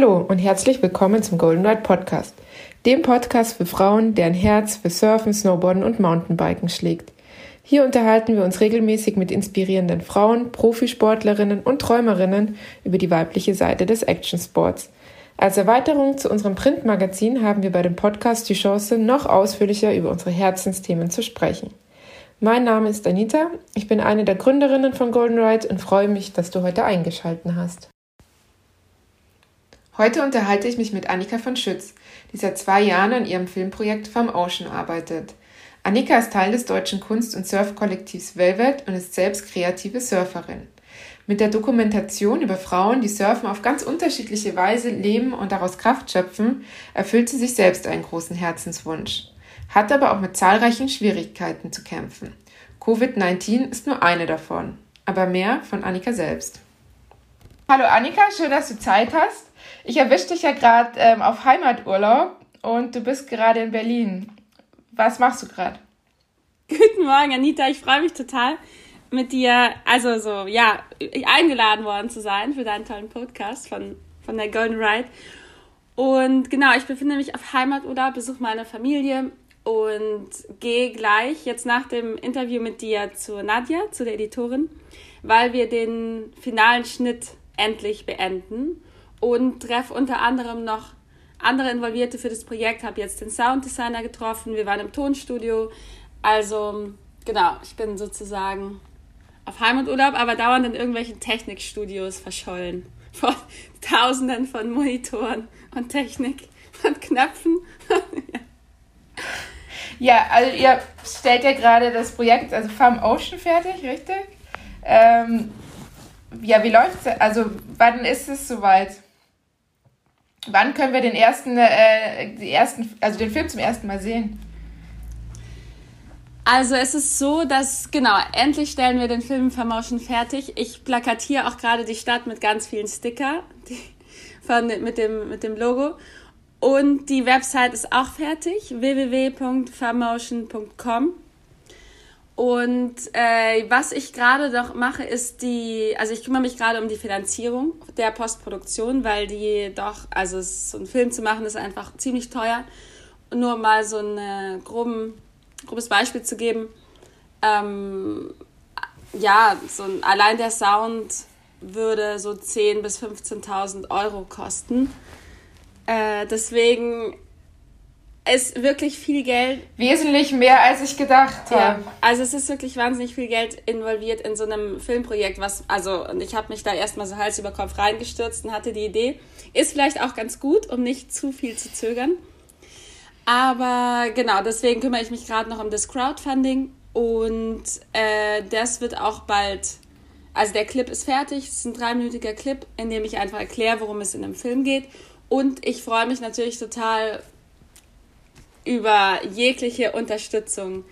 Hallo und herzlich willkommen zum Golden Ride Podcast, dem Podcast für Frauen, deren Herz für Surfen, Snowboarden und Mountainbiken schlägt. Hier unterhalten wir uns regelmäßig mit inspirierenden Frauen, Profisportlerinnen und Träumerinnen über die weibliche Seite des Actionsports. Als Erweiterung zu unserem Printmagazin haben wir bei dem Podcast die Chance, noch ausführlicher über unsere Herzensthemen zu sprechen. Mein Name ist Anita, ich bin eine der Gründerinnen von Golden Ride und freue mich, dass du heute eingeschalten hast. Heute unterhalte ich mich mit Annika von Schütz, die seit zwei Jahren an ihrem Filmprojekt Farm Ocean arbeitet. Annika ist Teil des deutschen Kunst- und Surfkollektivs Velvet und ist selbst kreative Surferin. Mit der Dokumentation über Frauen, die Surfen auf ganz unterschiedliche Weise leben und daraus Kraft schöpfen, erfüllt sie sich selbst einen großen Herzenswunsch, hat aber auch mit zahlreichen Schwierigkeiten zu kämpfen. Covid-19 ist nur eine davon, aber mehr von Annika selbst. Hallo Annika, schön, dass du Zeit hast. Ich erwische dich ja gerade ähm, auf Heimaturlaub und du bist gerade in Berlin. Was machst du gerade? Guten Morgen, Anita. Ich freue mich total, mit dir, also so, ja, eingeladen worden zu sein für deinen tollen Podcast von, von der Golden Ride. Und genau, ich befinde mich auf Heimaturlaub, besuche meine Familie und gehe gleich jetzt nach dem Interview mit dir zu Nadja, zu der Editorin, weil wir den finalen Schnitt endlich beenden und treffe unter anderem noch andere Involvierte für das Projekt, habe jetzt den Sounddesigner getroffen, wir waren im Tonstudio. Also genau, ich bin sozusagen auf Heimaturlaub, aber dauernd in irgendwelchen Technikstudios verschollen. Vor tausenden von Monitoren und Technik und Knöpfen. ja, also ihr stellt ja gerade das Projekt, also Farm Ocean fertig, richtig? Ähm, ja, wie läuft's? Also wann ist es soweit? Wann können wir den ersten, äh, die ersten, also den Film zum ersten Mal sehen? Also es ist so, dass, genau, endlich stellen wir den Film Vermotion fertig. Ich plakatiere auch gerade die Stadt mit ganz vielen Sticker die, von, mit, dem, mit dem Logo. Und die Website ist auch fertig, www.vermotion.com. Und äh, was ich gerade noch mache, ist die, also ich kümmere mich gerade um die Finanzierung der Postproduktion, weil die doch, also so einen Film zu machen ist einfach ziemlich teuer. Nur mal so ein äh, grobes Beispiel zu geben. Ähm, ja, so ein, allein der Sound würde so 10.000 bis 15.000 Euro kosten. Äh, deswegen ist wirklich viel Geld. Wesentlich mehr, als ich gedacht habe. Ja, also es ist wirklich wahnsinnig viel Geld involviert in so einem Filmprojekt, was, also, und ich habe mich da erstmal so Hals über Kopf reingestürzt und hatte die Idee. Ist vielleicht auch ganz gut, um nicht zu viel zu zögern. Aber genau, deswegen kümmere ich mich gerade noch um das Crowdfunding und äh, das wird auch bald. Also der Clip ist fertig, es ist ein dreiminütiger Clip, in dem ich einfach erkläre, worum es in dem Film geht. Und ich freue mich natürlich total über jegliche Unterstützung.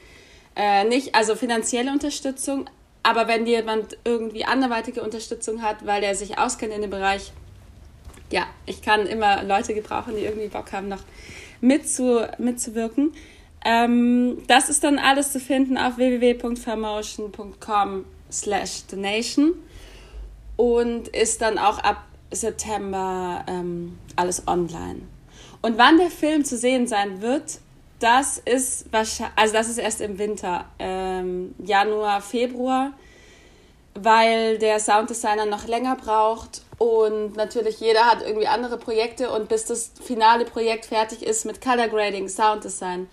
Äh, nicht, also finanzielle Unterstützung, aber wenn jemand irgendwie anderweitige Unterstützung hat, weil er sich auskennt in dem Bereich, ja, ich kann immer Leute gebrauchen, die irgendwie Bock haben, noch mitzu, mitzuwirken. Ähm, das ist dann alles zu finden auf www.vermotion.com slash donation und ist dann auch ab September ähm, alles online. Und wann der Film zu sehen sein wird, das ist wahrscheinlich, also das ist erst im Winter, ähm, Januar, Februar, weil der Sounddesigner noch länger braucht und natürlich jeder hat irgendwie andere Projekte und bis das finale Projekt fertig ist mit Color Grading, Sounddesign,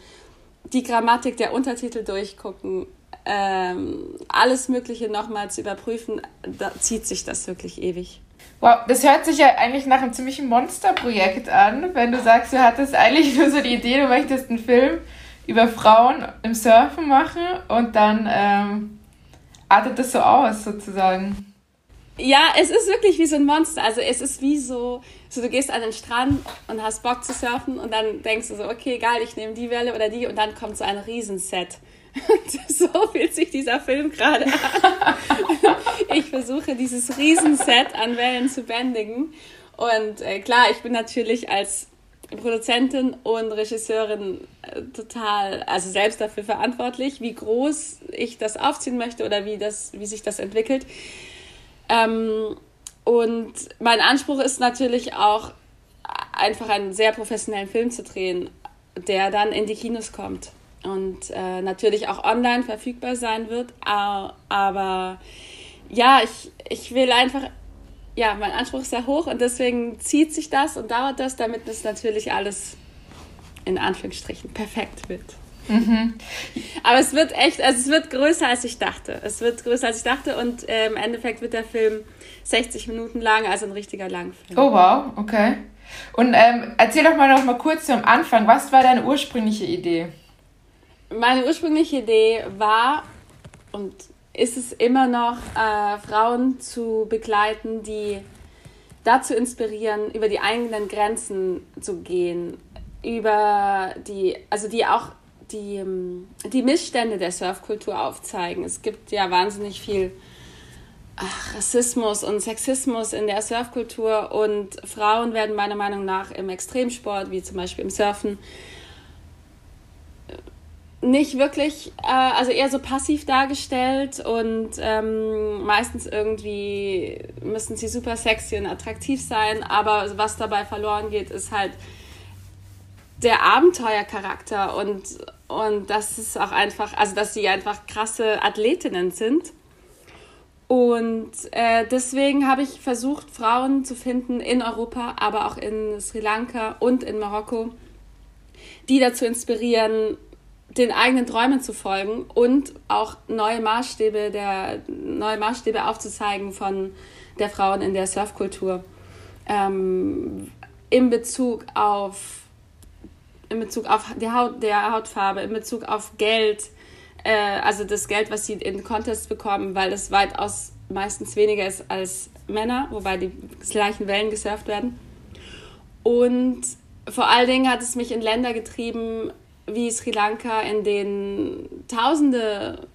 die Grammatik der Untertitel durchgucken, ähm, alles Mögliche nochmal zu überprüfen, da zieht sich das wirklich ewig. Wow, das hört sich ja eigentlich nach einem ziemlichen Monsterprojekt an, wenn du sagst, du hattest eigentlich nur so die Idee, du möchtest einen Film über Frauen im Surfen machen und dann ähm, artet das so aus, sozusagen. Ja, es ist wirklich wie so ein Monster. Also es ist wie so, so du gehst an den Strand und hast Bock zu surfen und dann denkst du so, okay, geil, ich nehme die Welle oder die und dann kommt so ein Riesenset. so fühlt sich dieser Film gerade an. ich versuche dieses Riesenset an Wellen zu bändigen. Und äh, klar, ich bin natürlich als Produzentin und Regisseurin äh, total, also selbst dafür verantwortlich, wie groß ich das aufziehen möchte oder wie, das, wie sich das entwickelt. Ähm, und mein Anspruch ist natürlich auch, einfach einen sehr professionellen Film zu drehen, der dann in die Kinos kommt und äh, natürlich auch online verfügbar sein wird. Aber ja, ich, ich will einfach, ja, mein Anspruch ist sehr hoch und deswegen zieht sich das und dauert das, damit das natürlich alles in Anführungsstrichen perfekt wird. Mhm. Aber es wird echt, also es wird größer als ich dachte. Es wird größer als ich dachte und äh, im Endeffekt wird der Film 60 Minuten lang, also ein richtiger Langfilm. Oh wow, okay. Und ähm, erzähl doch mal noch mal kurz zum Anfang, was war deine ursprüngliche Idee? Meine ursprüngliche Idee war und ist es immer noch, äh, Frauen zu begleiten, die dazu inspirieren, über die eigenen Grenzen zu gehen, über die, also die auch die, ähm, die Missstände der Surfkultur aufzeigen. Es gibt ja wahnsinnig viel ach, Rassismus und Sexismus in der Surfkultur und Frauen werden meiner Meinung nach im Extremsport, wie zum Beispiel im Surfen, nicht wirklich, äh, also eher so passiv dargestellt und ähm, meistens irgendwie müssen sie super sexy und attraktiv sein, aber was dabei verloren geht, ist halt der Abenteuercharakter und, und das ist auch einfach, also dass sie einfach krasse Athletinnen sind. Und äh, deswegen habe ich versucht, Frauen zu finden in Europa, aber auch in Sri Lanka und in Marokko, die dazu inspirieren, den eigenen Träumen zu folgen und auch neue Maßstäbe, der, neue Maßstäbe aufzuzeigen von der Frauen in der Surfkultur ähm, in Bezug auf in Bezug auf die Haut, der Hautfarbe, in Bezug auf Geld, äh, also das Geld, was sie in Contest bekommen, weil es weitaus meistens weniger ist als Männer, wobei die gleichen Wellen gesurft werden. Und vor allen Dingen hat es mich in Länder getrieben, wie Sri Lanka, in denen tausende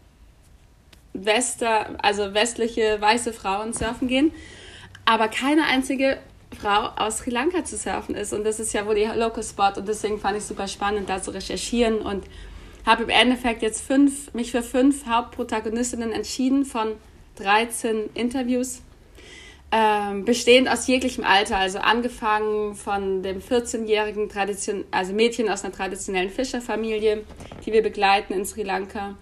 Wester, also westliche weiße Frauen surfen gehen, aber keine einzige Frau aus Sri Lanka zu surfen ist. Und das ist ja wohl ihr Local Spot. Und deswegen fand ich es super spannend, da zu recherchieren und habe im Endeffekt jetzt fünf, mich für fünf Hauptprotagonistinnen entschieden von 13 Interviews ähm, bestehend aus jeglichem Alter, also angefangen von dem 14-jährigen Tradition also Mädchen aus einer traditionellen Fischerfamilie, die wir begleiten in Sri Lanka,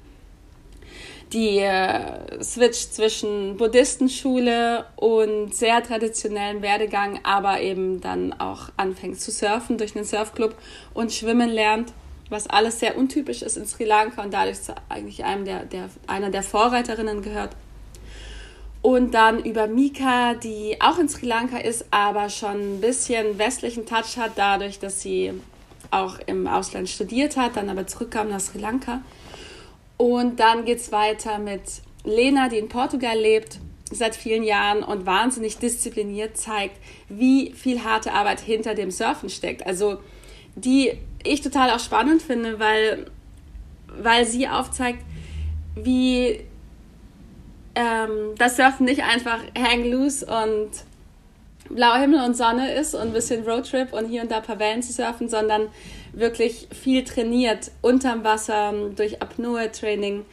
die äh, Switch zwischen Buddhistenschule und sehr traditionellen Werdegang, aber eben dann auch anfängt zu surfen durch einen Surfclub und schwimmen lernt, was alles sehr untypisch ist in Sri Lanka und dadurch zu eigentlich einem der, der, einer der Vorreiterinnen gehört. Und dann über Mika, die auch in Sri Lanka ist, aber schon ein bisschen westlichen Touch hat, dadurch, dass sie auch im Ausland studiert hat, dann aber zurückkam nach Sri Lanka. Und dann geht es weiter mit Lena, die in Portugal lebt seit vielen Jahren und wahnsinnig diszipliniert zeigt, wie viel harte Arbeit hinter dem Surfen steckt. Also die ich total auch spannend finde, weil, weil sie aufzeigt, wie ähm, das Surfen nicht einfach hang loose und blauer Himmel und Sonne ist und ein bisschen Roadtrip und hier und da ein paar Wellen zu surfen, sondern wirklich viel trainiert unterm Wasser durch Apnoe-Training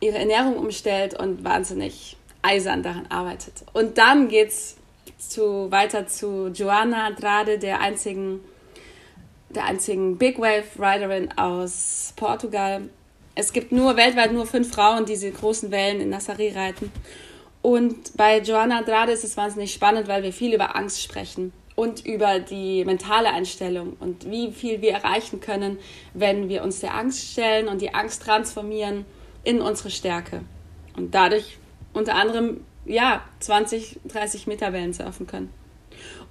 ihre Ernährung umstellt und wahnsinnig eisern daran arbeitet. Und dann geht's zu, weiter zu Joanna Andrade, der einzigen, der einzigen Big Wave Riderin aus Portugal, es gibt nur weltweit nur fünf Frauen, die diese großen Wellen in Nassari reiten. Und bei Joanna Andrade ist es wahnsinnig spannend, weil wir viel über Angst sprechen und über die mentale Einstellung und wie viel wir erreichen können, wenn wir uns der Angst stellen und die Angst transformieren in unsere Stärke. Und dadurch unter anderem, ja, 20, 30 Meter Wellen surfen können.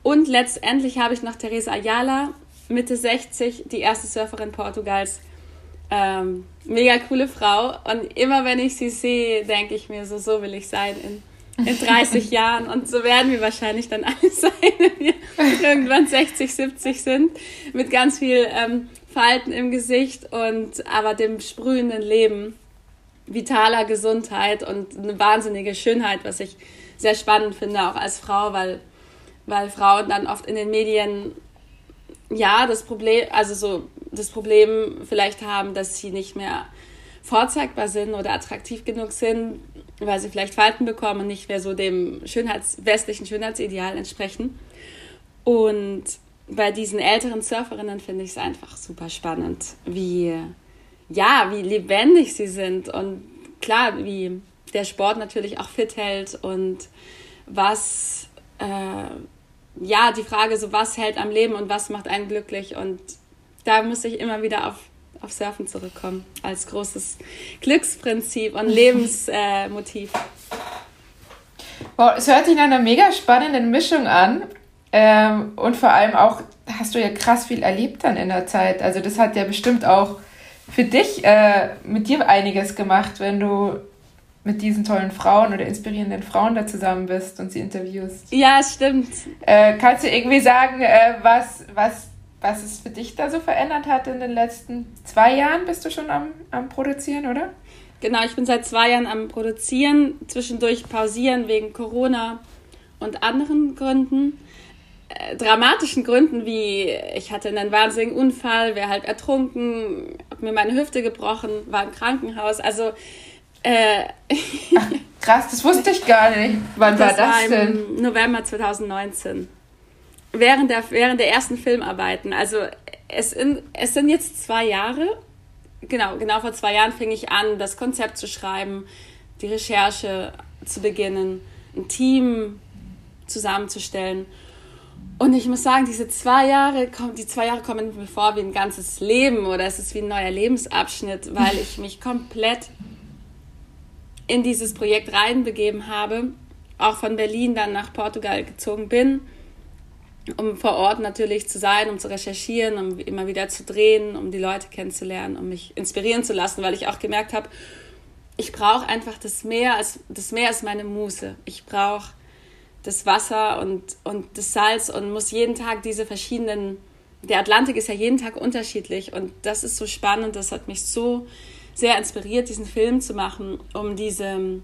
Und letztendlich habe ich noch Teresa Ayala, Mitte 60, die erste Surferin Portugals, ähm, mega coole Frau. Und immer wenn ich sie sehe, denke ich mir so, so will ich sein in, in 30 Jahren. Und so werden wir wahrscheinlich dann alle sein, wenn wir irgendwann 60, 70 sind. Mit ganz viel ähm, Falten im Gesicht und aber dem sprühenden Leben, vitaler Gesundheit und eine wahnsinnige Schönheit, was ich sehr spannend finde, auch als Frau, weil, weil Frauen dann oft in den Medien ja das Problem, also so das Problem vielleicht haben, dass sie nicht mehr vorzeigbar sind oder attraktiv genug sind, weil sie vielleicht Falten bekommen und nicht mehr so dem Schönheits westlichen Schönheitsideal entsprechen. Und bei diesen älteren Surferinnen finde ich es einfach super spannend, wie, ja, wie lebendig sie sind und klar, wie der Sport natürlich auch fit hält und was, äh, ja, die Frage so, was hält am Leben und was macht einen glücklich und da muss ich immer wieder auf, auf Surfen zurückkommen als großes Glücksprinzip und Lebensmotiv. Äh, wow, es hört sich nach einer mega spannenden Mischung an. Ähm, und vor allem auch hast du ja krass viel erlebt dann in der Zeit. Also das hat ja bestimmt auch für dich äh, mit dir einiges gemacht, wenn du mit diesen tollen Frauen oder inspirierenden Frauen da zusammen bist und sie interviewst. Ja, stimmt. Äh, kannst du irgendwie sagen, äh, was, was, was es für dich da so verändert hat in den letzten zwei Jahren? Bist du schon am, am Produzieren, oder? Genau, ich bin seit zwei Jahren am Produzieren, zwischendurch pausieren wegen Corona und anderen Gründen. Äh, dramatischen Gründen wie ich hatte einen wahnsinnigen Unfall, wäre halb ertrunken, habe mir meine Hüfte gebrochen, war im Krankenhaus. Also äh, Ach, krass, das wusste ich gar nicht. Wann das war das war denn? November 2019. Während der, während der ersten Filmarbeiten. Also es, in, es sind jetzt zwei Jahre. Genau, genau vor zwei Jahren fing ich an, das Konzept zu schreiben, die Recherche zu beginnen, ein Team zusammenzustellen. Und ich muss sagen, diese zwei Jahre, die zwei Jahre kommen mir vor wie ein ganzes Leben oder es ist wie ein neuer Lebensabschnitt, weil ich mich komplett in dieses Projekt reinbegeben habe, auch von Berlin dann nach Portugal gezogen bin, um vor Ort natürlich zu sein, um zu recherchieren, um immer wieder zu drehen, um die Leute kennenzulernen, um mich inspirieren zu lassen, weil ich auch gemerkt habe, ich brauche einfach das Meer, als, das Meer ist meine Muse. Ich brauche das Wasser und, und das Salz und muss jeden Tag diese verschiedenen, der Atlantik ist ja jeden Tag unterschiedlich und das ist so spannend, das hat mich so sehr inspiriert, diesen Film zu machen, um diese,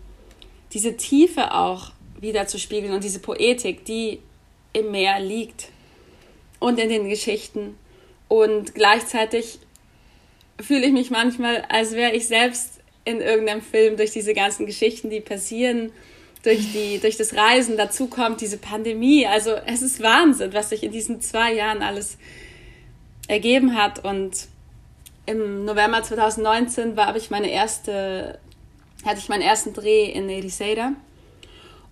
diese Tiefe auch wieder zu spiegeln und diese Poetik, die im Meer liegt und in den Geschichten. Und gleichzeitig fühle ich mich manchmal, als wäre ich selbst in irgendeinem Film durch diese ganzen Geschichten, die passieren, durch, die, durch das Reisen, dazu kommt diese Pandemie. Also es ist Wahnsinn, was sich in diesen zwei Jahren alles ergeben hat. Und im November 2019 war ich meine erste, hatte ich meinen ersten Dreh in Ericeira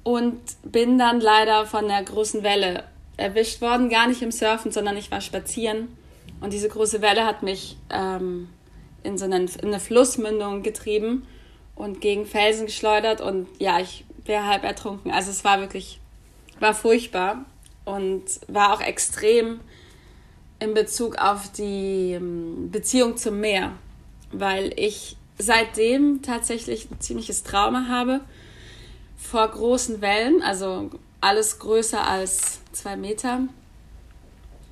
und bin dann leider von der großen Welle erwischt worden, gar nicht im Surfen, sondern ich war spazieren. Und diese große Welle hat mich ähm, in so eine, in eine Flussmündung getrieben und gegen Felsen geschleudert. Und ja, ich wäre halb ertrunken. Also es war wirklich, war furchtbar und war auch extrem in Bezug auf die ähm, Beziehung zum Meer, weil ich seitdem tatsächlich ein ziemliches Trauma habe vor großen Wellen, also alles größer als zwei Meter,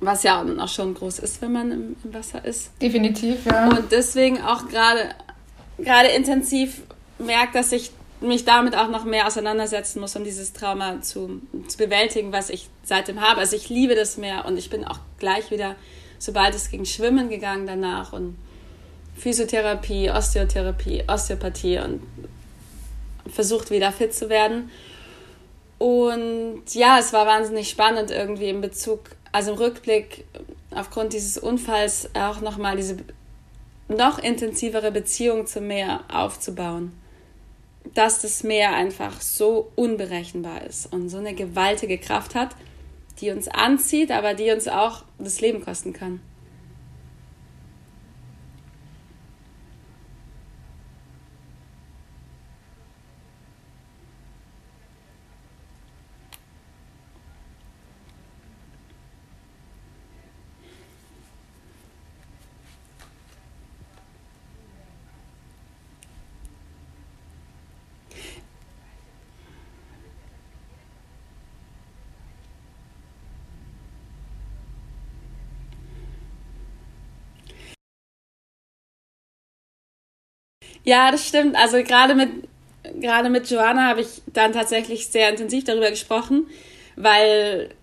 was ja auch schon groß ist, wenn man im, im Wasser ist. Definitiv, ja. Und deswegen auch gerade gerade intensiv merkt, dass ich mich damit auch noch mehr auseinandersetzen muss, um dieses Trauma zu, zu bewältigen, was ich seitdem habe. Also ich liebe das Meer und ich bin auch gleich wieder, sobald es ging, schwimmen gegangen danach und Physiotherapie, Osteotherapie, Osteopathie und versucht wieder fit zu werden. Und ja, es war wahnsinnig spannend irgendwie im Bezug, also im Rückblick aufgrund dieses Unfalls auch nochmal diese noch intensivere Beziehung zum Meer aufzubauen dass das Meer einfach so unberechenbar ist und so eine gewaltige Kraft hat, die uns anzieht, aber die uns auch das Leben kosten kann. Ja, das stimmt. Also gerade mit, gerade mit Joanna habe ich dann tatsächlich sehr intensiv darüber gesprochen, weil,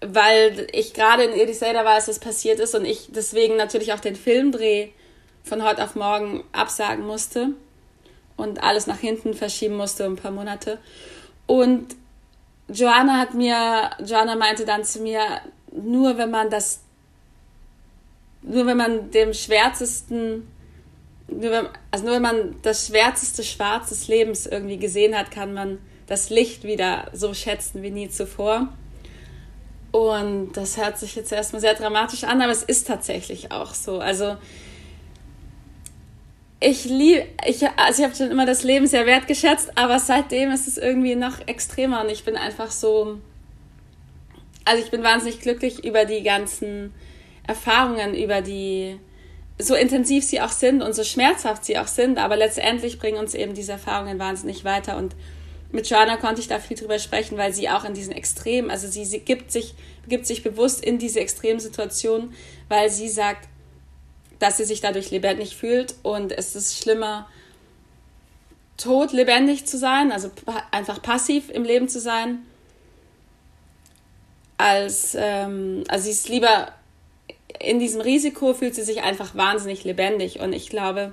weil ich gerade in Edisader war, als das passiert ist und ich deswegen natürlich auch den Filmdreh von heute auf morgen absagen musste und alles nach hinten verschieben musste, ein paar Monate. Und Joanna hat mir, Joanna meinte dann zu mir, nur wenn man das, nur wenn man dem schwärzesten, nur wenn, also nur wenn man das schwärzeste Schwarz des Lebens irgendwie gesehen hat, kann man das Licht wieder so schätzen wie nie zuvor. Und das hört sich jetzt erstmal sehr dramatisch an, aber es ist tatsächlich auch so. Also ich liebe, ich, also ich habe schon immer das Leben sehr wertgeschätzt, aber seitdem ist es irgendwie noch extremer und ich bin einfach so, also ich bin wahnsinnig glücklich über die ganzen Erfahrungen, über die, so intensiv sie auch sind und so schmerzhaft sie auch sind, aber letztendlich bringen uns eben diese Erfahrungen wahnsinnig weiter. Und mit Joanna konnte ich da viel drüber sprechen, weil sie auch in diesen Extremen, also sie, sie gibt, sich, gibt sich bewusst in diese Extremsituation, weil sie sagt, dass sie sich dadurch lebendig fühlt. Und es ist schlimmer, tot lebendig zu sein, also einfach passiv im Leben zu sein, als, ähm, also sie ist lieber in diesem Risiko, fühlt sie sich einfach wahnsinnig lebendig und ich glaube,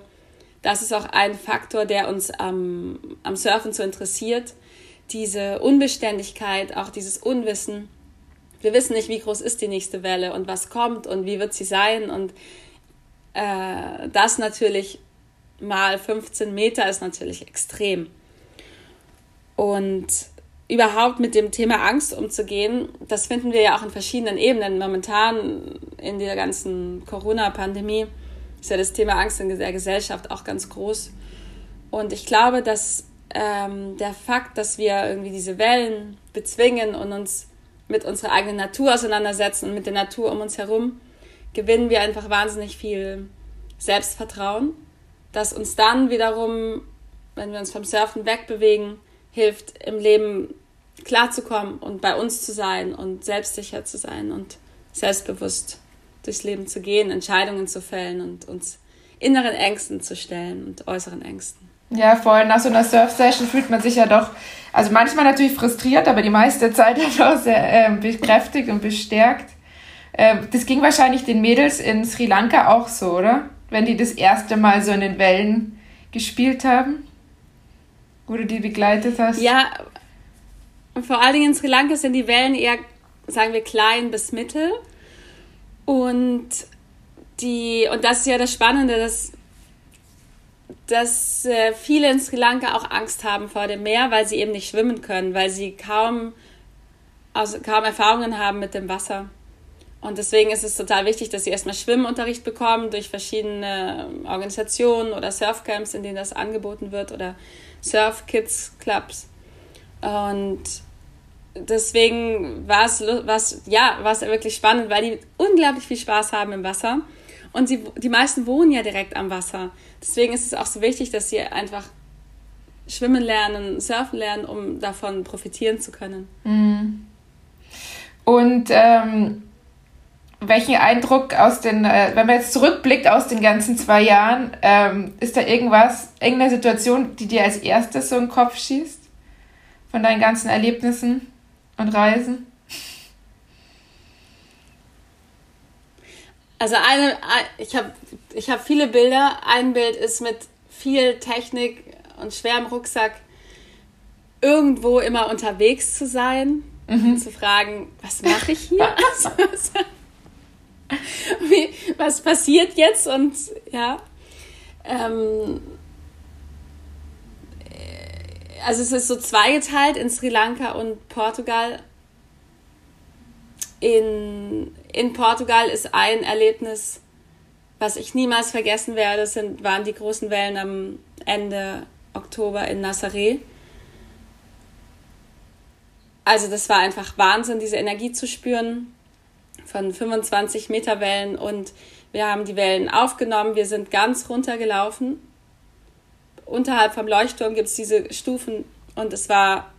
das ist auch ein Faktor, der uns am, am Surfen so interessiert. Diese Unbeständigkeit, auch dieses Unwissen. Wir wissen nicht, wie groß ist die nächste Welle und was kommt und wie wird sie sein. Und äh, das natürlich mal 15 Meter ist natürlich extrem. Und überhaupt mit dem Thema Angst umzugehen, das finden wir ja auch in verschiedenen Ebenen. Momentan in der ganzen Corona-Pandemie ist ja das Thema Angst in der Gesellschaft auch ganz groß. Und ich glaube, dass ähm, der Fakt, dass wir irgendwie diese Wellen bezwingen und uns mit unserer eigenen Natur auseinandersetzen und mit der Natur um uns herum, gewinnen wir einfach wahnsinnig viel Selbstvertrauen, das uns dann wiederum, wenn wir uns vom Surfen wegbewegen, hilft, im Leben klarzukommen und bei uns zu sein und selbstsicher zu sein und selbstbewusst durchs Leben zu gehen, Entscheidungen zu fällen und uns inneren Ängsten zu stellen und äußeren Ängsten. Ja, voll. Nach so einer Surf-Session fühlt man sich ja doch, also manchmal natürlich frustriert, aber die meiste Zeit auch sehr äh, bekräftigt und bestärkt. Äh, das ging wahrscheinlich den Mädels in Sri Lanka auch so, oder? Wenn die das erste Mal so in den Wellen gespielt haben, wo du die begleitet hast. Ja, vor allen Dingen in Sri Lanka sind die Wellen eher, sagen wir, klein bis mittel. Und die, und das ist ja das Spannende, dass, dass äh, viele in Sri Lanka auch Angst haben vor dem Meer, weil sie eben nicht schwimmen können, weil sie kaum, also kaum Erfahrungen haben mit dem Wasser. Und deswegen ist es total wichtig, dass sie erstmal Schwimmunterricht bekommen durch verschiedene Organisationen oder Surfcamps, in denen das angeboten wird oder Surf Kids Clubs. Und deswegen war es, was, ja, war wirklich spannend, weil die unglaublich viel Spaß haben im Wasser. Und sie, die meisten wohnen ja direkt am Wasser. Deswegen ist es auch so wichtig, dass sie einfach schwimmen lernen, surfen lernen, um davon profitieren zu können. Mhm. Und ähm, welchen Eindruck aus den, äh, wenn man jetzt zurückblickt aus den ganzen zwei Jahren, ähm, ist da irgendwas, irgendeine Situation, die dir als erstes so im Kopf schießt? Von deinen ganzen Erlebnissen? und Reisen? Also eine, ich habe ich hab viele Bilder. Ein Bild ist mit viel Technik und schwerem Rucksack irgendwo immer unterwegs zu sein mhm. und zu fragen, was mache ich hier? Wie, was passiert jetzt? Und ja, ähm, also es ist so zweigeteilt in Sri Lanka und Portugal. In, in Portugal ist ein Erlebnis, was ich niemals vergessen werde, sind, waren die großen Wellen am Ende Oktober in Nazaré. Also das war einfach Wahnsinn, diese Energie zu spüren von 25 Meter Wellen und wir haben die Wellen aufgenommen, wir sind ganz runtergelaufen unterhalb vom Leuchtturm gibt es diese Stufen und es war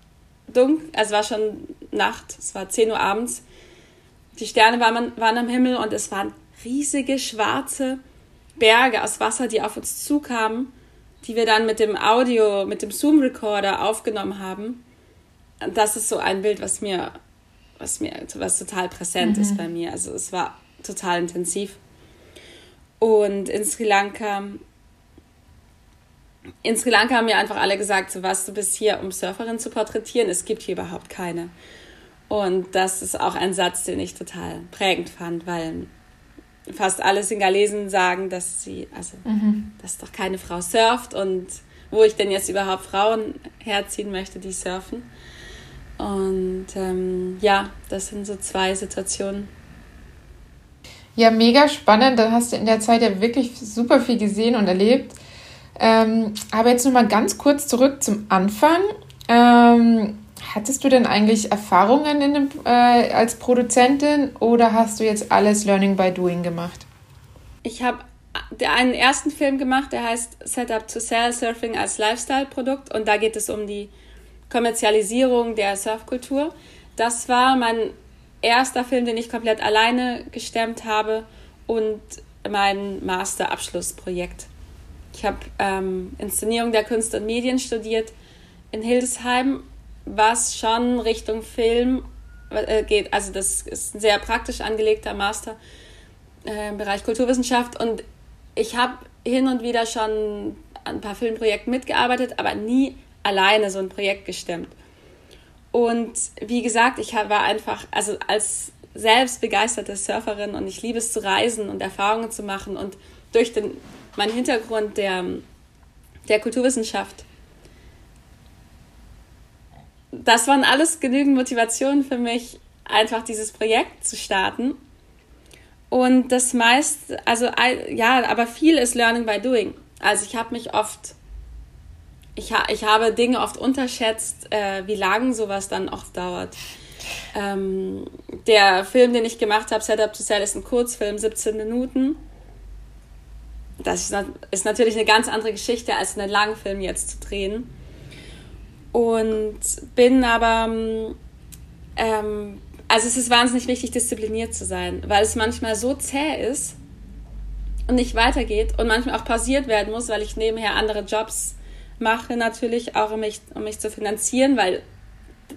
dunkel, also es war schon Nacht, es war 10 Uhr abends. Die Sterne waren, waren am Himmel und es waren riesige schwarze Berge aus Wasser, die auf uns zukamen, die wir dann mit dem Audio, mit dem Zoom-Recorder aufgenommen haben. Das ist so ein Bild, was mir, was mir, was total präsent mhm. ist bei mir. Also es war total intensiv. Und in Sri Lanka in Sri Lanka haben mir einfach alle gesagt, so was, du bist hier, um Surferin zu porträtieren. Es gibt hier überhaupt keine. Und das ist auch ein Satz, den ich total prägend fand, weil fast alle Singalesen sagen, dass sie, also, mhm. dass doch keine Frau surft und wo ich denn jetzt überhaupt Frauen herziehen möchte, die surfen. Und ähm, ja, das sind so zwei Situationen. Ja, mega spannend. Da hast du in der Zeit ja wirklich super viel gesehen und erlebt. Ähm, aber jetzt nochmal ganz kurz zurück zum Anfang. Ähm, hattest du denn eigentlich Erfahrungen in dem, äh, als Produzentin oder hast du jetzt alles Learning by Doing gemacht? Ich habe einen ersten Film gemacht, der heißt Setup to Sell Surfing als Lifestyle-Produkt und da geht es um die Kommerzialisierung der Surfkultur. Das war mein erster Film, den ich komplett alleine gestemmt habe und mein Masterabschlussprojekt. Ich habe ähm, Inszenierung der Kunst und Medien studiert in Hildesheim, was schon Richtung Film äh, geht. Also das ist ein sehr praktisch angelegter Master äh, im Bereich Kulturwissenschaft und ich habe hin und wieder schon an ein paar Filmprojekten mitgearbeitet, aber nie alleine so ein Projekt gestemmt. Und wie gesagt, ich war einfach, also als selbst begeisterte Surferin und ich liebe es zu reisen und Erfahrungen zu machen und durch den, meinen Hintergrund der, der Kulturwissenschaft. Das waren alles genügend Motivationen für mich, einfach dieses Projekt zu starten. Und das meiste, also ja, aber viel ist Learning by Doing. Also ich habe mich oft ich, ha ich habe Dinge oft unterschätzt, äh, wie lang sowas dann oft dauert. Ähm, der Film, den ich gemacht habe, Setup to Sell, ist ein Kurzfilm, 17 Minuten. Das ist, natürlich eine ganz andere Geschichte, als einen Langfilm jetzt zu drehen. Und bin aber, ähm, also es ist wahnsinnig wichtig, diszipliniert zu sein, weil es manchmal so zäh ist und nicht weitergeht und manchmal auch pausiert werden muss, weil ich nebenher andere Jobs mache, natürlich auch, um mich, um mich zu finanzieren, weil,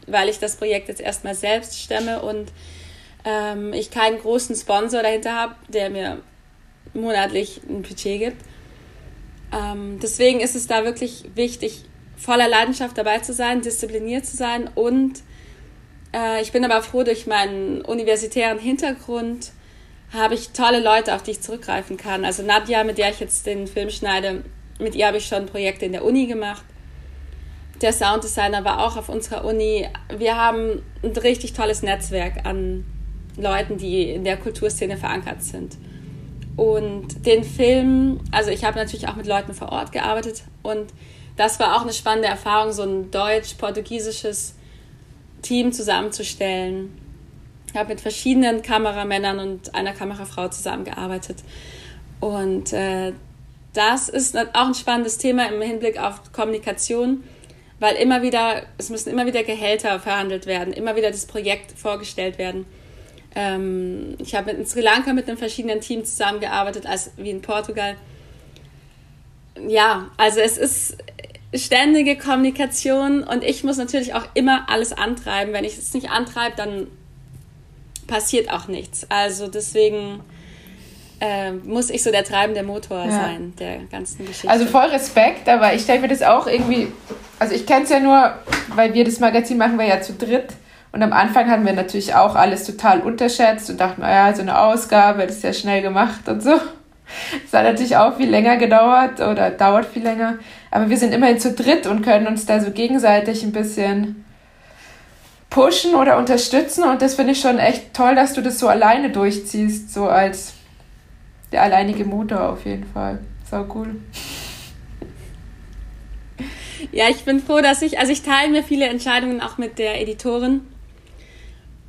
weil ich das Projekt jetzt erstmal selbst stemme und ähm, ich keinen großen Sponsor dahinter habe, der mir monatlich ein Budget gibt. Ähm, deswegen ist es da wirklich wichtig, voller Leidenschaft dabei zu sein, diszipliniert zu sein und äh, ich bin aber froh, durch meinen universitären Hintergrund habe ich tolle Leute, auf die ich zurückgreifen kann. Also Nadja, mit der ich jetzt den Film schneide, mit ihr habe ich schon Projekte in der Uni gemacht. Der Sounddesigner war auch auf unserer Uni. Wir haben ein richtig tolles Netzwerk an Leuten, die in der Kulturszene verankert sind. Und den Film, also ich habe natürlich auch mit Leuten vor Ort gearbeitet und das war auch eine spannende Erfahrung, so ein deutsch-portugiesisches Team zusammenzustellen. Ich habe mit verschiedenen Kameramännern und einer Kamerafrau zusammengearbeitet. Und äh, das ist auch ein spannendes Thema im Hinblick auf Kommunikation, weil immer wieder, es müssen immer wieder Gehälter verhandelt werden, immer wieder das Projekt vorgestellt werden. Ähm, ich habe in Sri Lanka mit einem verschiedenen Team zusammengearbeitet, als wie in Portugal. Ja, also es ist ständige Kommunikation und ich muss natürlich auch immer alles antreiben. Wenn ich es nicht antreibe, dann passiert auch nichts. Also deswegen äh, muss ich so der treibende Motor ja. sein der ganzen Geschichte. Also voll Respekt, aber ich stelle mir das auch irgendwie, also ich kenne es ja nur, weil wir das Magazin machen wir ja zu dritt und am Anfang hatten wir natürlich auch alles total unterschätzt und dachten, naja, so eine Ausgabe, das ist ja schnell gemacht und so. Das hat natürlich auch viel länger gedauert oder dauert viel länger. Aber wir sind immerhin zu dritt und können uns da so gegenseitig ein bisschen pushen oder unterstützen. Und das finde ich schon echt toll, dass du das so alleine durchziehst, so als der alleinige Motor auf jeden Fall. Sau cool. Ja, ich bin froh, dass ich, also ich teile mir viele Entscheidungen auch mit der Editorin.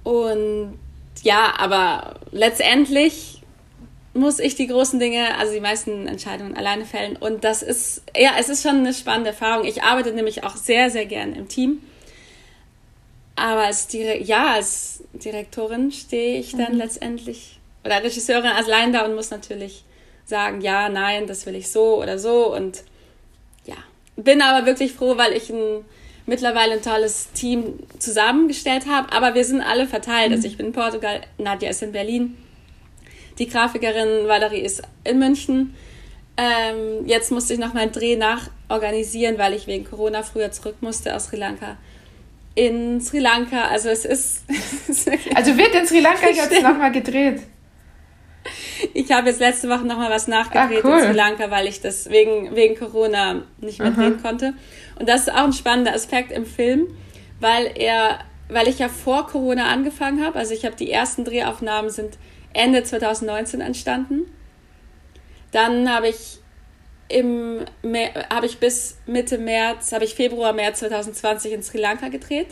Und ja, aber letztendlich muss ich die großen Dinge, also die meisten Entscheidungen alleine fällen. Und das ist, ja, es ist schon eine spannende Erfahrung. Ich arbeite nämlich auch sehr, sehr gern im Team. Aber als, Dire ja, als Direktorin stehe ich dann mhm. letztendlich oder Regisseurin allein da und muss natürlich sagen, ja, nein, das will ich so oder so und ja, bin aber wirklich froh, weil ich ein mittlerweile ein tolles Team zusammengestellt habe, aber wir sind alle verteilt. Also ich bin in Portugal, Nadja ist in Berlin, die Grafikerin Valerie ist in München. Ähm, jetzt musste ich noch meinen Dreh nachorganisieren, weil ich wegen Corona früher zurück musste aus Sri Lanka. in Sri Lanka. Also es ist. also wird in Sri Lanka jetzt nochmal gedreht. Ich habe jetzt letzte Woche nochmal was nachgedreht Ach, cool. in Sri Lanka, weil ich das wegen, wegen Corona nicht mehr drehen konnte. Und das ist auch ein spannender Aspekt im Film, weil er, weil ich ja vor Corona angefangen habe. Also ich habe die ersten Drehaufnahmen sind Ende 2019 entstanden. Dann habe ich im habe ich bis Mitte März, habe ich Februar, März 2020 in Sri Lanka gedreht.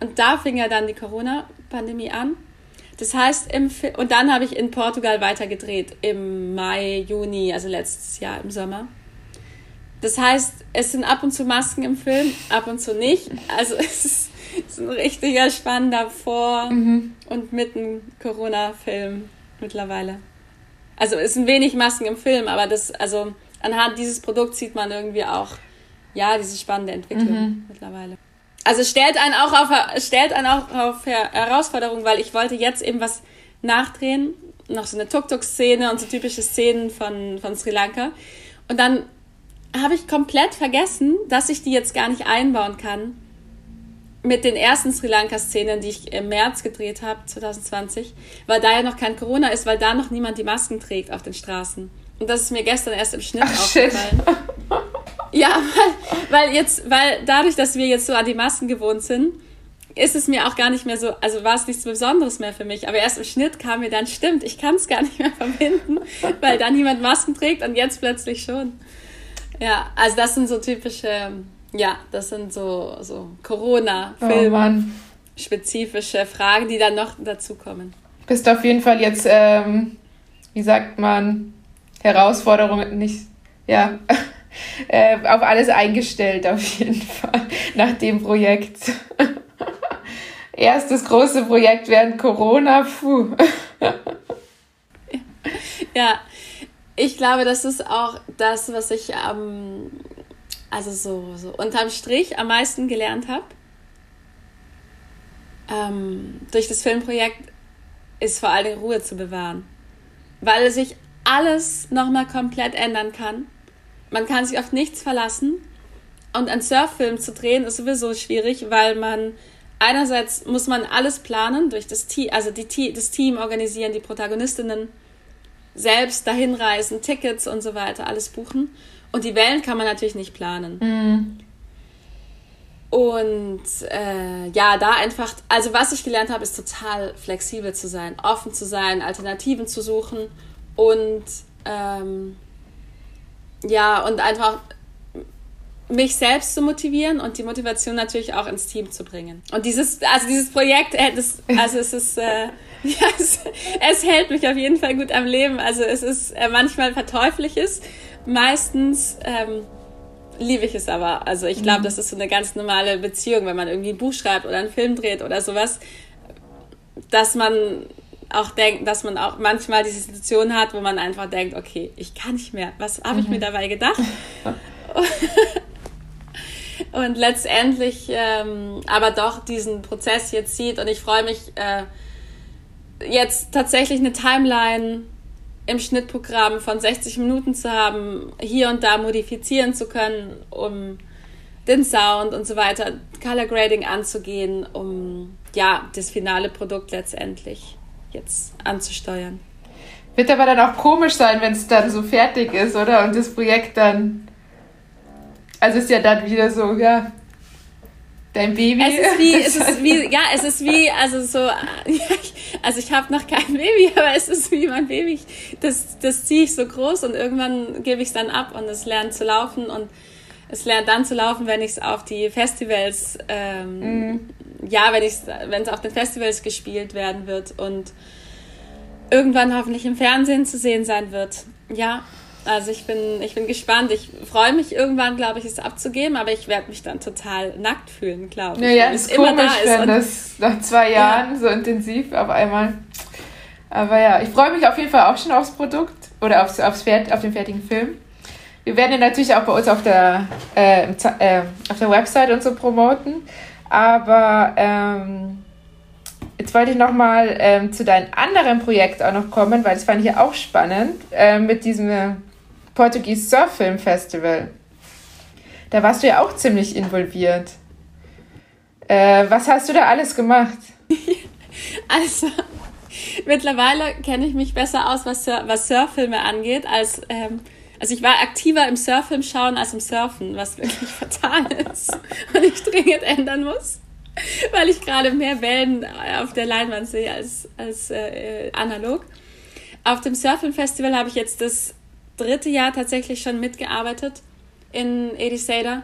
Und da fing ja dann die Corona-Pandemie an. Das heißt, im und dann habe ich in Portugal weiter gedreht im Mai, Juni, also letztes Jahr im Sommer. Das heißt, es sind ab und zu Masken im Film, ab und zu nicht. Also es ist, es ist ein richtiger spannender Vor- mhm. und mitten Corona-Film mittlerweile. Also es sind wenig Masken im Film, aber das, also anhand dieses Produkts sieht man irgendwie auch, ja, diese spannende Entwicklung mhm. mittlerweile. Also stellt einen auch auf, stellt einen auch auf Herausforderungen, weil ich wollte jetzt eben was nachdrehen, noch so eine Tuk-Tuk-Szene und so typische Szenen von, von Sri Lanka. Und dann habe ich komplett vergessen, dass ich die jetzt gar nicht einbauen kann mit den ersten Sri Lanka-Szenen, die ich im März gedreht habe, 2020, weil da ja noch kein Corona ist, weil da noch niemand die Masken trägt auf den Straßen. Und das ist mir gestern erst im Schnitt Ach, aufgefallen. Ja, weil, weil jetzt, weil dadurch, dass wir jetzt so an die Masken gewohnt sind, ist es mir auch gar nicht mehr so, also war es nichts Besonderes mehr für mich. Aber erst im Schnitt kam mir dann, stimmt, ich kann es gar nicht mehr verbinden, weil da niemand Masken trägt und jetzt plötzlich schon. Ja, also das sind so typische, ja, das sind so, so Corona-Film-spezifische oh Fragen, die dann noch dazukommen. Bist auf jeden Fall jetzt, ähm, wie sagt man, Herausforderungen nicht, ja, äh, auf alles eingestellt, auf jeden Fall, nach dem Projekt. Erstes große Projekt während Corona, puh. ja, ich glaube, das ist auch das, was ich am, also so, so unterm Strich am meisten gelernt habe. Ähm, durch das Filmprojekt ist vor allem Ruhe zu bewahren. Weil sich alles nochmal komplett ändern kann. Man kann sich auf nichts verlassen. Und einen Surffilm zu drehen ist sowieso schwierig, weil man einerseits muss man alles planen durch das Team, also die, das Team organisieren, die Protagonistinnen selbst dahin reisen, Tickets und so weiter, alles buchen. Und die Wellen kann man natürlich nicht planen. Mhm. Und äh, ja, da einfach, also was ich gelernt habe, ist total flexibel zu sein, offen zu sein, Alternativen zu suchen und ähm, ja, und einfach mich selbst zu motivieren und die Motivation natürlich auch ins Team zu bringen. Und dieses, also dieses Projekt, äh, das, also es ist, äh, ja, es, es, hält mich auf jeden Fall gut am Leben. Also es ist äh, manchmal verteufliches, meistens ähm, liebe ich es aber. Also ich glaube, mhm. das ist so eine ganz normale Beziehung, wenn man irgendwie ein Buch schreibt oder einen Film dreht oder sowas, dass man auch denkt, dass man auch manchmal diese Situation hat, wo man einfach denkt, okay, ich kann nicht mehr. Was habe ich mhm. mir dabei gedacht? und letztendlich ähm, aber doch diesen Prozess jetzt sieht und ich freue mich äh, jetzt tatsächlich eine Timeline im Schnittprogramm von 60 Minuten zu haben, hier und da modifizieren zu können, um den Sound und so weiter, Color Grading anzugehen, um ja das finale Produkt letztendlich jetzt anzusteuern. Wird aber dann auch komisch sein, wenn es dann so fertig ist, oder? Und das Projekt dann also ist ja dann wieder so, ja, dein Baby. Es ist wie, es ist wie, ja, es ist wie, also so, also ich habe noch kein Baby, aber es ist wie mein Baby. Das, das ziehe ich so groß und irgendwann gebe ich es dann ab und es lernt zu laufen und es lernt dann zu laufen, wenn ich es auf die Festivals, ähm, mm. ja, wenn ich wenn es auf den Festivals gespielt werden wird und irgendwann hoffentlich im Fernsehen zu sehen sein wird. Ja, also ich bin, ich bin gespannt. Ich freue mich irgendwann, glaube ich, es abzugeben, aber ich werde mich dann total nackt fühlen, glaube ich. Naja, es ist immer komisch, da ist wenn das nach zwei Jahren ja. so intensiv auf einmal. Aber ja, ich freue mich auf jeden Fall auch schon aufs Produkt oder aufs, aufs auf den fertigen Film. Wir werden ihn natürlich auch bei uns auf der, äh, äh, auf der Website und so promoten. Aber ähm, Jetzt wollte ich nochmal ähm, zu deinem anderen Projekt auch noch kommen, weil das fand ich ja auch spannend, äh, mit diesem Portugies Surf Film Festival. Da warst du ja auch ziemlich involviert. Äh, was hast du da alles gemacht? also, mittlerweile kenne ich mich besser aus, was, Sur was Surffilme angeht, als. Ähm, also ich war aktiver im Surfilm schauen als im Surfen, was wirklich fatal ist und ich dringend ändern muss, weil ich gerade mehr Wellen auf der Leinwand sehe als, als äh, analog. Auf dem Surfilm Festival habe ich jetzt das dritte Jahr tatsächlich schon mitgearbeitet in Ericeira,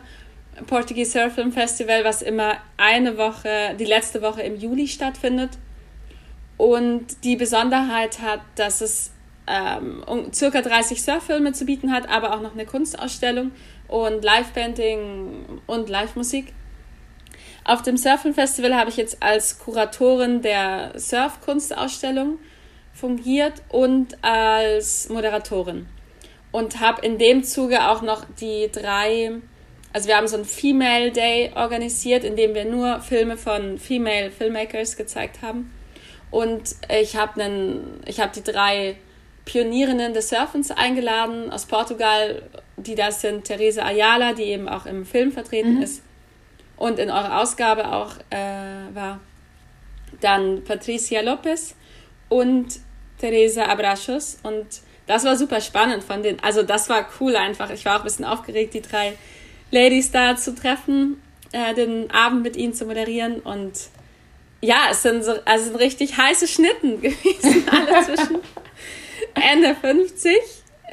Portuguese Surfilm Festival, was immer eine Woche, die letzte Woche im Juli stattfindet. Und die Besonderheit hat, dass es ähm, um, circa 30 Surffilme zu bieten hat, aber auch noch eine Kunstausstellung und Live-Painting und Live-Musik. Auf dem Surfing Festival habe ich jetzt als Kuratorin der Surf-Kunstausstellung fungiert und als Moderatorin. Und habe in dem Zuge auch noch die drei, also wir haben so ein Female Day organisiert, in dem wir nur Filme von Female Filmmakers gezeigt haben. Und ich habe hab die drei Pionierinnen des Surfens eingeladen aus Portugal, die das sind Theresa Ayala, die eben auch im Film vertreten mhm. ist und in eurer Ausgabe auch äh, war. Dann Patricia Lopez und Teresa Abrachos und das war super spannend von den, also das war cool einfach. Ich war auch ein bisschen aufgeregt, die drei Ladies da zu treffen, äh, den Abend mit ihnen zu moderieren und ja, es sind so, also sind richtig heiße Schnitten gewesen, alle zwischen Ende 50,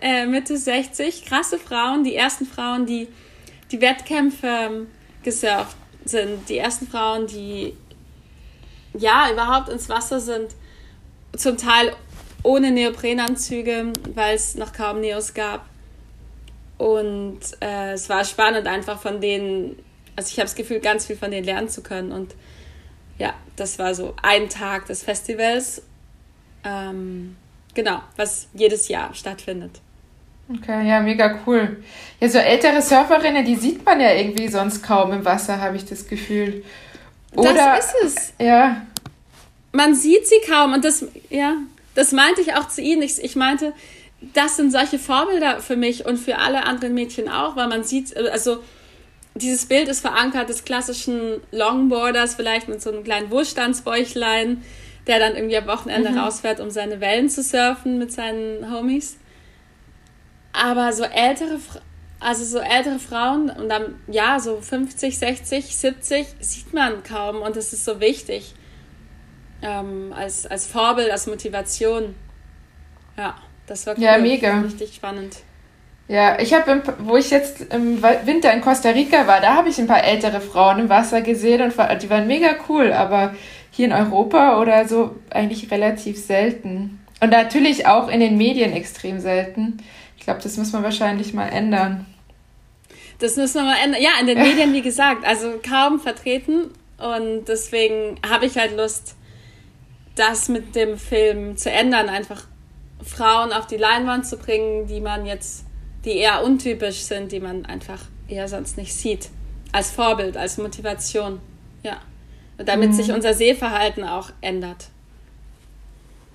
äh, Mitte 60, krasse Frauen, die ersten Frauen, die die Wettkämpfe ähm, gesurft sind, die ersten Frauen, die ja überhaupt ins Wasser sind, zum Teil ohne Neoprenanzüge, weil es noch kaum Neos gab. Und äh, es war spannend, einfach von denen, also ich habe das Gefühl, ganz viel von denen lernen zu können. Und ja, das war so ein Tag des Festivals. Ähm, Genau, was jedes Jahr stattfindet. Okay, ja, mega cool. Ja, so ältere Surferinnen, die sieht man ja irgendwie sonst kaum im Wasser, habe ich das Gefühl. Oder, das ist es. Ja. Man sieht sie kaum und das, ja, das meinte ich auch zu Ihnen. Ich, ich meinte, das sind solche Vorbilder für mich und für alle anderen Mädchen auch, weil man sieht, also dieses Bild ist verankert des klassischen Longboarders, vielleicht mit so einem kleinen Wohlstandsbäuchlein, der dann irgendwie am Wochenende mhm. rausfährt, um seine Wellen zu surfen mit seinen Homies. Aber so ältere, also so ältere Frauen und dann, ja, so 50, 60, 70 sieht man kaum und das ist so wichtig. Ähm, als, als Vorbild, als Motivation. Ja, das war cool. Ja, mega. Richtig spannend. Ja, ich habe, wo ich jetzt im Winter in Costa Rica war, da habe ich ein paar ältere Frauen im Wasser gesehen und die waren mega cool, aber hier in Europa oder so eigentlich relativ selten. Und natürlich auch in den Medien extrem selten. Ich glaube, das muss man wahrscheinlich mal ändern. Das müssen wir mal ändern. Ja, in den Medien, wie gesagt, also kaum vertreten. Und deswegen habe ich halt Lust, das mit dem Film zu ändern. Einfach Frauen auf die Leinwand zu bringen, die man jetzt, die eher untypisch sind, die man einfach eher sonst nicht sieht. Als Vorbild, als Motivation. Ja damit mhm. sich unser Sehverhalten auch ändert.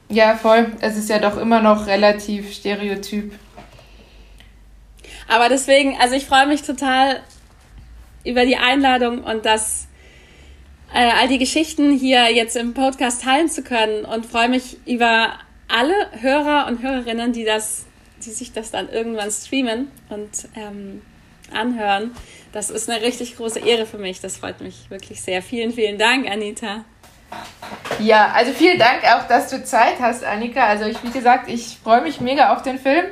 Ja, voll. Es ist ja doch immer noch relativ stereotyp. Aber deswegen, also ich freue mich total über die Einladung und das äh, all die Geschichten hier jetzt im Podcast teilen zu können und freue mich über alle Hörer und Hörerinnen, die das, die sich das dann irgendwann streamen und ähm, anhören. Das ist eine richtig große Ehre für mich. Das freut mich wirklich sehr. Vielen, vielen Dank, Anita. Ja, also vielen Dank auch, dass du Zeit hast, Annika. Also ich, wie gesagt, ich freue mich mega auf den Film.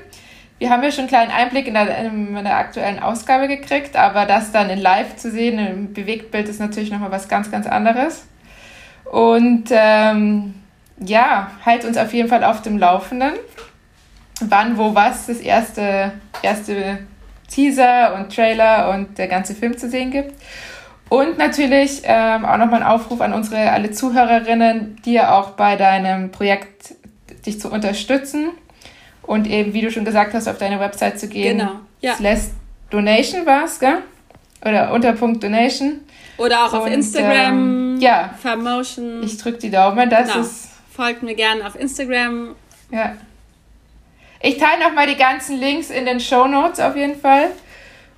Wir haben ja schon einen kleinen Einblick in der, in der aktuellen Ausgabe gekriegt, aber das dann in Live zu sehen, im Bewegtbild, ist natürlich nochmal was ganz, ganz anderes. Und ähm, ja, halt uns auf jeden Fall auf dem Laufenden. Wann, wo, was das erste, erste Teaser und Trailer und der ganze Film zu sehen gibt. Und natürlich ähm, auch nochmal ein Aufruf an unsere alle Zuhörerinnen, dir auch bei deinem Projekt dich zu unterstützen und eben, wie du schon gesagt hast, auf deine Website zu gehen. Genau. Ja. Slash Donation war es, gell? Oder Unterpunkt Donation. Oder auch auf und, Instagram. Ähm, ja. Vermotion. Ich drücke die Daumen, dass genau. es. Folgt mir gerne auf Instagram. Ja. Ich teile nochmal die ganzen Links in den Show Notes auf jeden Fall.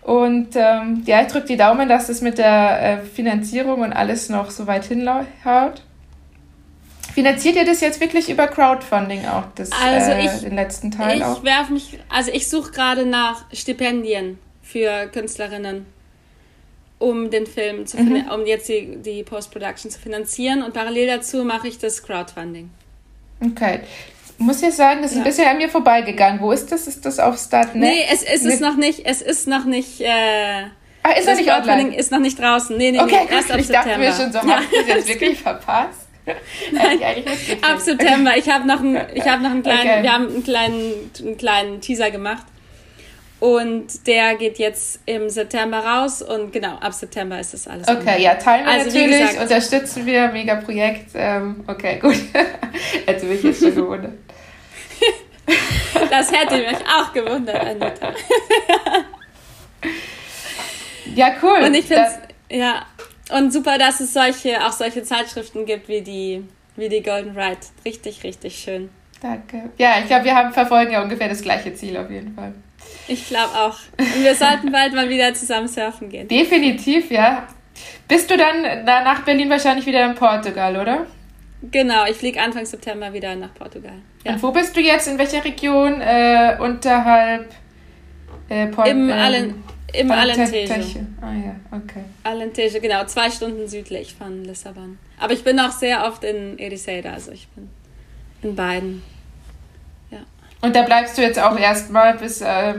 Und ähm, ja, ich drücke die Daumen, dass es mit der äh, Finanzierung und alles noch so weit hinhaut. Finanziert ihr das jetzt wirklich über Crowdfunding auch, das, also äh, ich, den letzten Teil ich auch? Werf mich, also ich suche gerade nach Stipendien für Künstlerinnen, um den Film zu mhm. um jetzt die, die Post-Production zu finanzieren und parallel dazu mache ich das Crowdfunding. Okay. Ich muss ja sagen, das ist ja. ein bisschen an mir vorbeigegangen. Wo ist das? Ist das auf Startnet? Nee, es, es ist noch nicht, es ist noch nicht, äh, Ah, ist das noch nicht online? ist noch nicht draußen. Nee, nee, okay, nee, erst ab ich September. dachte mir schon so, ja. hast du das jetzt wirklich verpasst? Nein, ab September. Ich habe noch einen, ich habe noch einen kleinen, okay. wir haben einen kleinen, einen kleinen Teaser gemacht. Und der geht jetzt im September raus und genau, ab September ist das alles. Okay, online. ja, teilen wir also, natürlich, gesagt, unterstützen wir, mega Projekt. Ähm, okay, gut. Hätte mich jetzt schon gewundert. Das hätte mich auch gewundert, Anita. ja, cool. Und ich finde ja, und super, dass es solche, auch solche Zeitschriften gibt wie die, wie die Golden Ride. Richtig, richtig schön. Danke. Ja, ich glaube, wir haben, verfolgen ja ungefähr das gleiche Ziel auf jeden Fall. Ich glaube auch. Und wir sollten bald mal wieder zusammen surfen gehen. Definitiv, ja. Bist du dann nach Berlin wahrscheinlich wieder in Portugal, oder? Genau, ich fliege Anfang September wieder nach Portugal. Ja. Und wo bist du jetzt? In welcher Region? Äh, unterhalb äh, Port Im ähm, Allen im Alentejo. Ah ja, okay. Alentejo, genau, zwei Stunden südlich von Lissabon. Aber ich bin auch sehr oft in Ericeira, also ich bin in beiden. Ja. Und da bleibst du jetzt auch erstmal bis äh,